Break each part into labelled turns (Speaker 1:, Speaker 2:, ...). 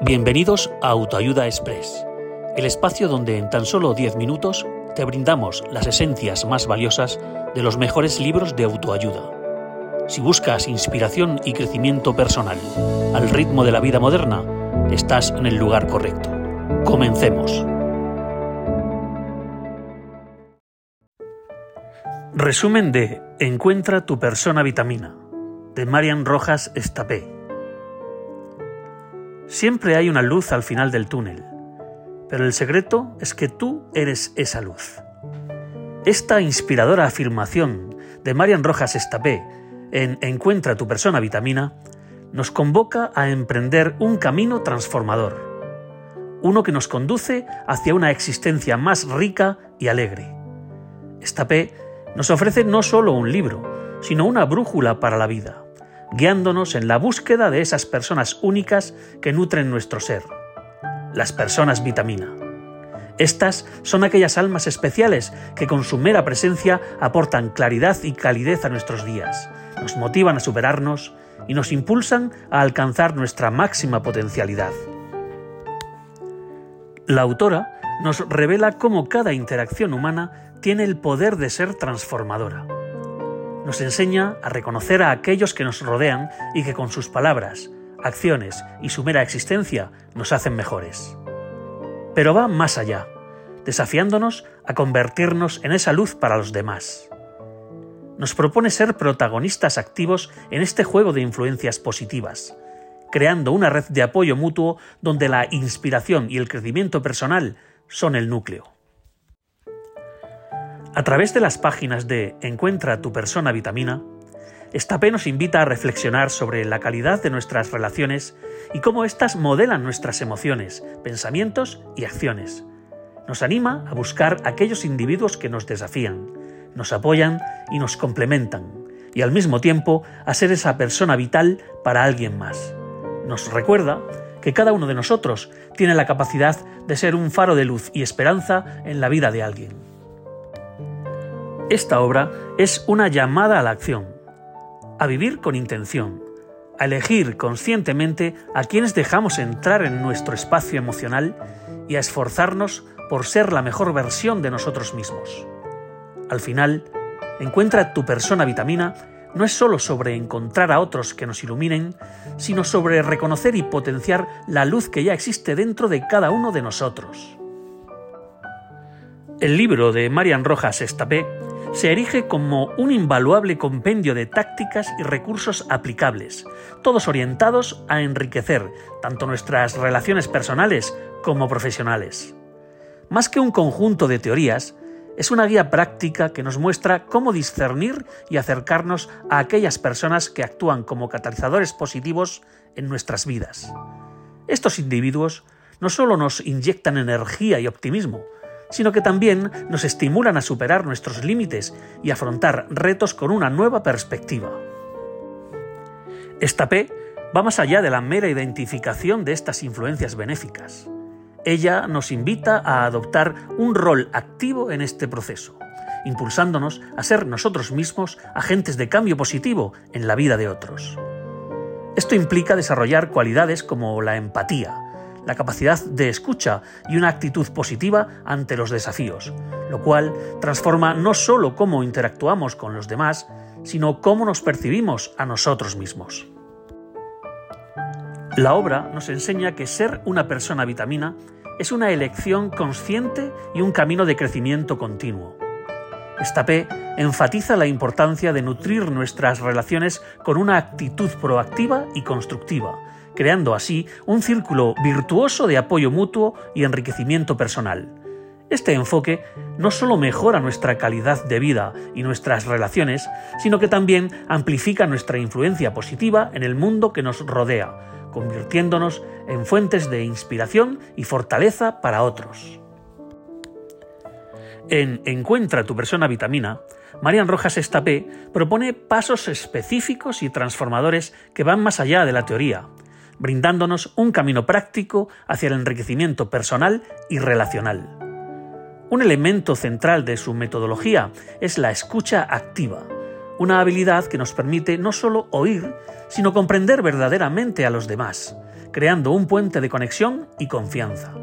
Speaker 1: Bienvenidos a Autoayuda Express, el espacio donde en tan solo 10 minutos te brindamos las esencias más valiosas de los mejores libros de autoayuda. Si buscas inspiración y crecimiento personal al ritmo de la vida moderna, estás en el lugar correcto. Comencemos. Resumen de Encuentra tu persona vitamina, de Marian Rojas Estapé. Siempre hay una luz al final del túnel, pero el secreto es que tú eres esa luz. Esta inspiradora afirmación de Marian Rojas Estapé en Encuentra tu persona vitamina nos convoca a emprender un camino transformador, uno que nos conduce hacia una existencia más rica y alegre. Estapé nos ofrece no solo un libro, sino una brújula para la vida guiándonos en la búsqueda de esas personas únicas que nutren nuestro ser, las personas vitamina. Estas son aquellas almas especiales que con su mera presencia aportan claridad y calidez a nuestros días, nos motivan a superarnos y nos impulsan a alcanzar nuestra máxima potencialidad. La autora nos revela cómo cada interacción humana tiene el poder de ser transformadora nos enseña a reconocer a aquellos que nos rodean y que con sus palabras, acciones y su mera existencia nos hacen mejores. Pero va más allá, desafiándonos a convertirnos en esa luz para los demás. Nos propone ser protagonistas activos en este juego de influencias positivas, creando una red de apoyo mutuo donde la inspiración y el crecimiento personal son el núcleo. A través de las páginas de Encuentra tu persona vitamina, Estapé nos invita a reflexionar sobre la calidad de nuestras relaciones y cómo éstas modelan nuestras emociones, pensamientos y acciones. Nos anima a buscar aquellos individuos que nos desafían, nos apoyan y nos complementan, y al mismo tiempo a ser esa persona vital para alguien más. Nos recuerda que cada uno de nosotros tiene la capacidad de ser un faro de luz y esperanza en la vida de alguien. Esta obra es una llamada a la acción, a vivir con intención, a elegir conscientemente a quienes dejamos entrar en nuestro espacio emocional y a esforzarnos por ser la mejor versión de nosotros mismos. Al final, encuentra tu persona vitamina no es solo sobre encontrar a otros que nos iluminen, sino sobre reconocer y potenciar la luz que ya existe dentro de cada uno de nosotros. El libro de Marian Rojas Estapé se erige como un invaluable compendio de tácticas y recursos aplicables, todos orientados a enriquecer tanto nuestras relaciones personales como profesionales. Más que un conjunto de teorías, es una guía práctica que nos muestra cómo discernir y acercarnos a aquellas personas que actúan como catalizadores positivos en nuestras vidas. Estos individuos no solo nos inyectan energía y optimismo, sino que también nos estimulan a superar nuestros límites y afrontar retos con una nueva perspectiva. Esta P va más allá de la mera identificación de estas influencias benéficas. Ella nos invita a adoptar un rol activo en este proceso, impulsándonos a ser nosotros mismos agentes de cambio positivo en la vida de otros. Esto implica desarrollar cualidades como la empatía, la capacidad de escucha y una actitud positiva ante los desafíos, lo cual transforma no solo cómo interactuamos con los demás, sino cómo nos percibimos a nosotros mismos. La obra nos enseña que ser una persona vitamina es una elección consciente y un camino de crecimiento continuo. Esta P enfatiza la importancia de nutrir nuestras relaciones con una actitud proactiva y constructiva, creando así un círculo virtuoso de apoyo mutuo y enriquecimiento personal. Este enfoque no solo mejora nuestra calidad de vida y nuestras relaciones, sino que también amplifica nuestra influencia positiva en el mundo que nos rodea, convirtiéndonos en fuentes de inspiración y fortaleza para otros. En Encuentra tu persona vitamina, Marian Rojas Estapé propone pasos específicos y transformadores que van más allá de la teoría, brindándonos un camino práctico hacia el enriquecimiento personal y relacional. Un elemento central de su metodología es la escucha activa, una habilidad que nos permite no solo oír, sino comprender verdaderamente a los demás, creando un puente de conexión y confianza.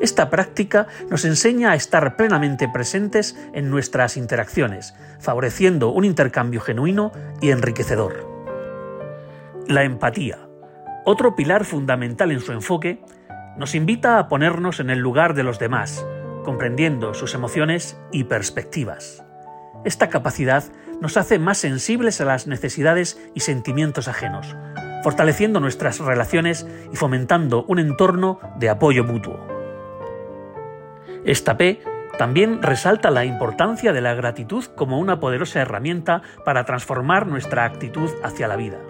Speaker 1: Esta práctica nos enseña a estar plenamente presentes en nuestras interacciones, favoreciendo un intercambio genuino y enriquecedor. La empatía, otro pilar fundamental en su enfoque, nos invita a ponernos en el lugar de los demás, comprendiendo sus emociones y perspectivas. Esta capacidad nos hace más sensibles a las necesidades y sentimientos ajenos, fortaleciendo nuestras relaciones y fomentando un entorno de apoyo mutuo. Esta P también resalta la importancia de la gratitud como una poderosa herramienta para transformar nuestra actitud hacia la vida.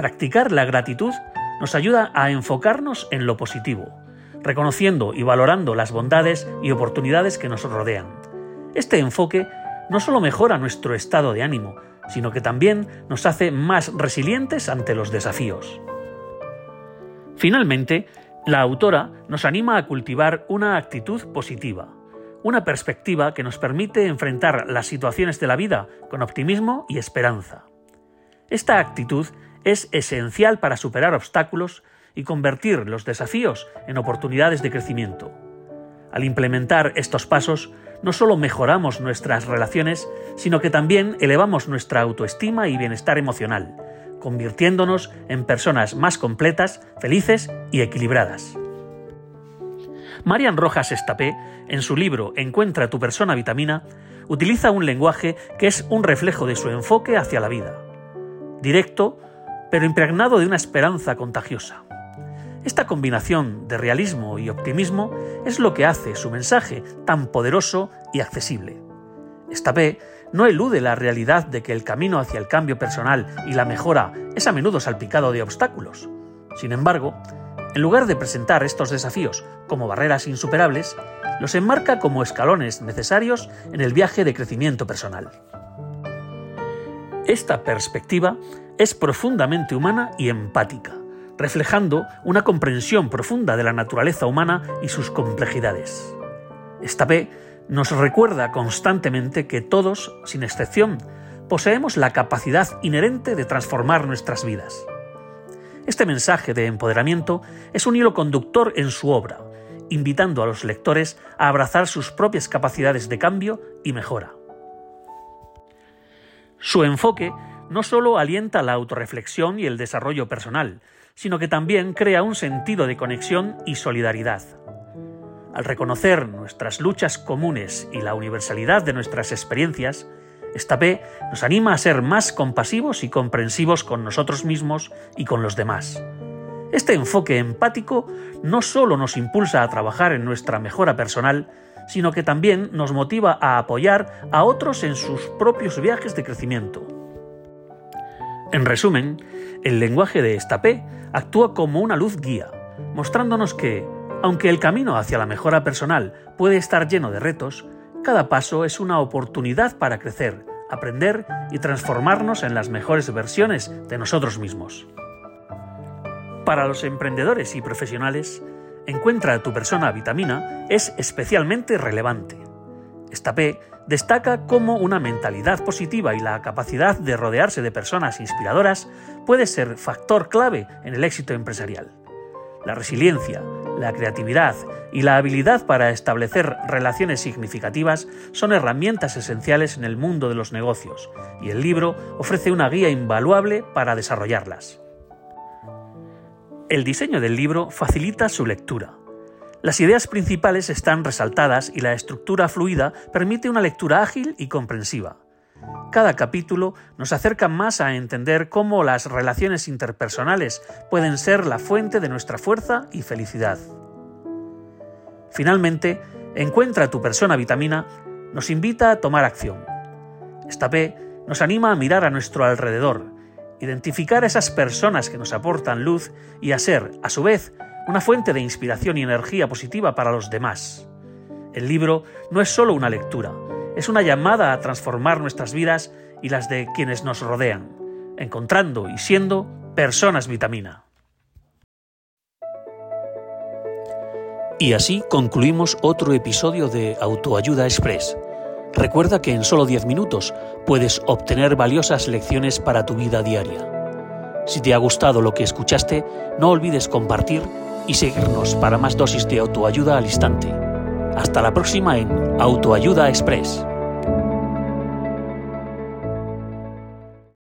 Speaker 1: Practicar la gratitud nos ayuda a enfocarnos en lo positivo, reconociendo y valorando las bondades y oportunidades que nos rodean. Este enfoque no solo mejora nuestro estado de ánimo, sino que también nos hace más resilientes ante los desafíos. Finalmente, la autora nos anima a cultivar una actitud positiva, una perspectiva que nos permite enfrentar las situaciones de la vida con optimismo y esperanza. Esta actitud es esencial para superar obstáculos y convertir los desafíos en oportunidades de crecimiento. Al implementar estos pasos, no solo mejoramos nuestras relaciones, sino que también elevamos nuestra autoestima y bienestar emocional, convirtiéndonos en personas más completas, felices y equilibradas. Marian Rojas Estapé, en su libro Encuentra tu persona vitamina, utiliza un lenguaje que es un reflejo de su enfoque hacia la vida. Directo, pero impregnado de una esperanza contagiosa. Esta combinación de realismo y optimismo es lo que hace su mensaje tan poderoso y accesible. Estapé no elude la realidad de que el camino hacia el cambio personal y la mejora es a menudo salpicado de obstáculos. Sin embargo, en lugar de presentar estos desafíos como barreras insuperables, los enmarca como escalones necesarios en el viaje de crecimiento personal. Esta perspectiva es profundamente humana y empática, reflejando una comprensión profunda de la naturaleza humana y sus complejidades. Esta nos recuerda constantemente que todos, sin excepción, poseemos la capacidad inherente de transformar nuestras vidas. Este mensaje de empoderamiento es un hilo conductor en su obra, invitando a los lectores a abrazar sus propias capacidades de cambio y mejora. Su enfoque no solo alienta la autorreflexión y el desarrollo personal, sino que también crea un sentido de conexión y solidaridad. Al reconocer nuestras luchas comunes y la universalidad de nuestras experiencias, esta P nos anima a ser más compasivos y comprensivos con nosotros mismos y con los demás. Este enfoque empático no solo nos impulsa a trabajar en nuestra mejora personal, sino que también nos motiva a apoyar a otros en sus propios viajes de crecimiento. En resumen, el lenguaje de esta P actúa como una luz guía, mostrándonos que, aunque el camino hacia la mejora personal puede estar lleno de retos, cada paso es una oportunidad para crecer, aprender y transformarnos en las mejores versiones de nosotros mismos. Para los emprendedores y profesionales, Encuentra tu persona vitamina es especialmente relevante. Esta P destaca cómo una mentalidad positiva y la capacidad de rodearse de personas inspiradoras puede ser factor clave en el éxito empresarial. La resiliencia, la creatividad y la habilidad para establecer relaciones significativas son herramientas esenciales en el mundo de los negocios, y el libro ofrece una guía invaluable para desarrollarlas. El diseño del libro facilita su lectura. Las ideas principales están resaltadas y la estructura fluida permite una lectura ágil y comprensiva. Cada capítulo nos acerca más a entender cómo las relaciones interpersonales pueden ser la fuente de nuestra fuerza y felicidad. Finalmente, Encuentra tu persona vitamina nos invita a tomar acción. Esta P nos anima a mirar a nuestro alrededor, identificar esas personas que nos aportan luz y a ser, a su vez, una fuente de inspiración y energía positiva para los demás. El libro no es solo una lectura, es una llamada a transformar nuestras vidas y las de quienes nos rodean, encontrando y siendo personas vitamina. Y así concluimos otro episodio de Autoayuda Express. Recuerda que en solo 10 minutos puedes obtener valiosas lecciones para tu vida diaria. Si te ha gustado lo que escuchaste, no olvides compartir y seguirnos para más dosis de autoayuda al instante. Hasta la próxima en Autoayuda Express.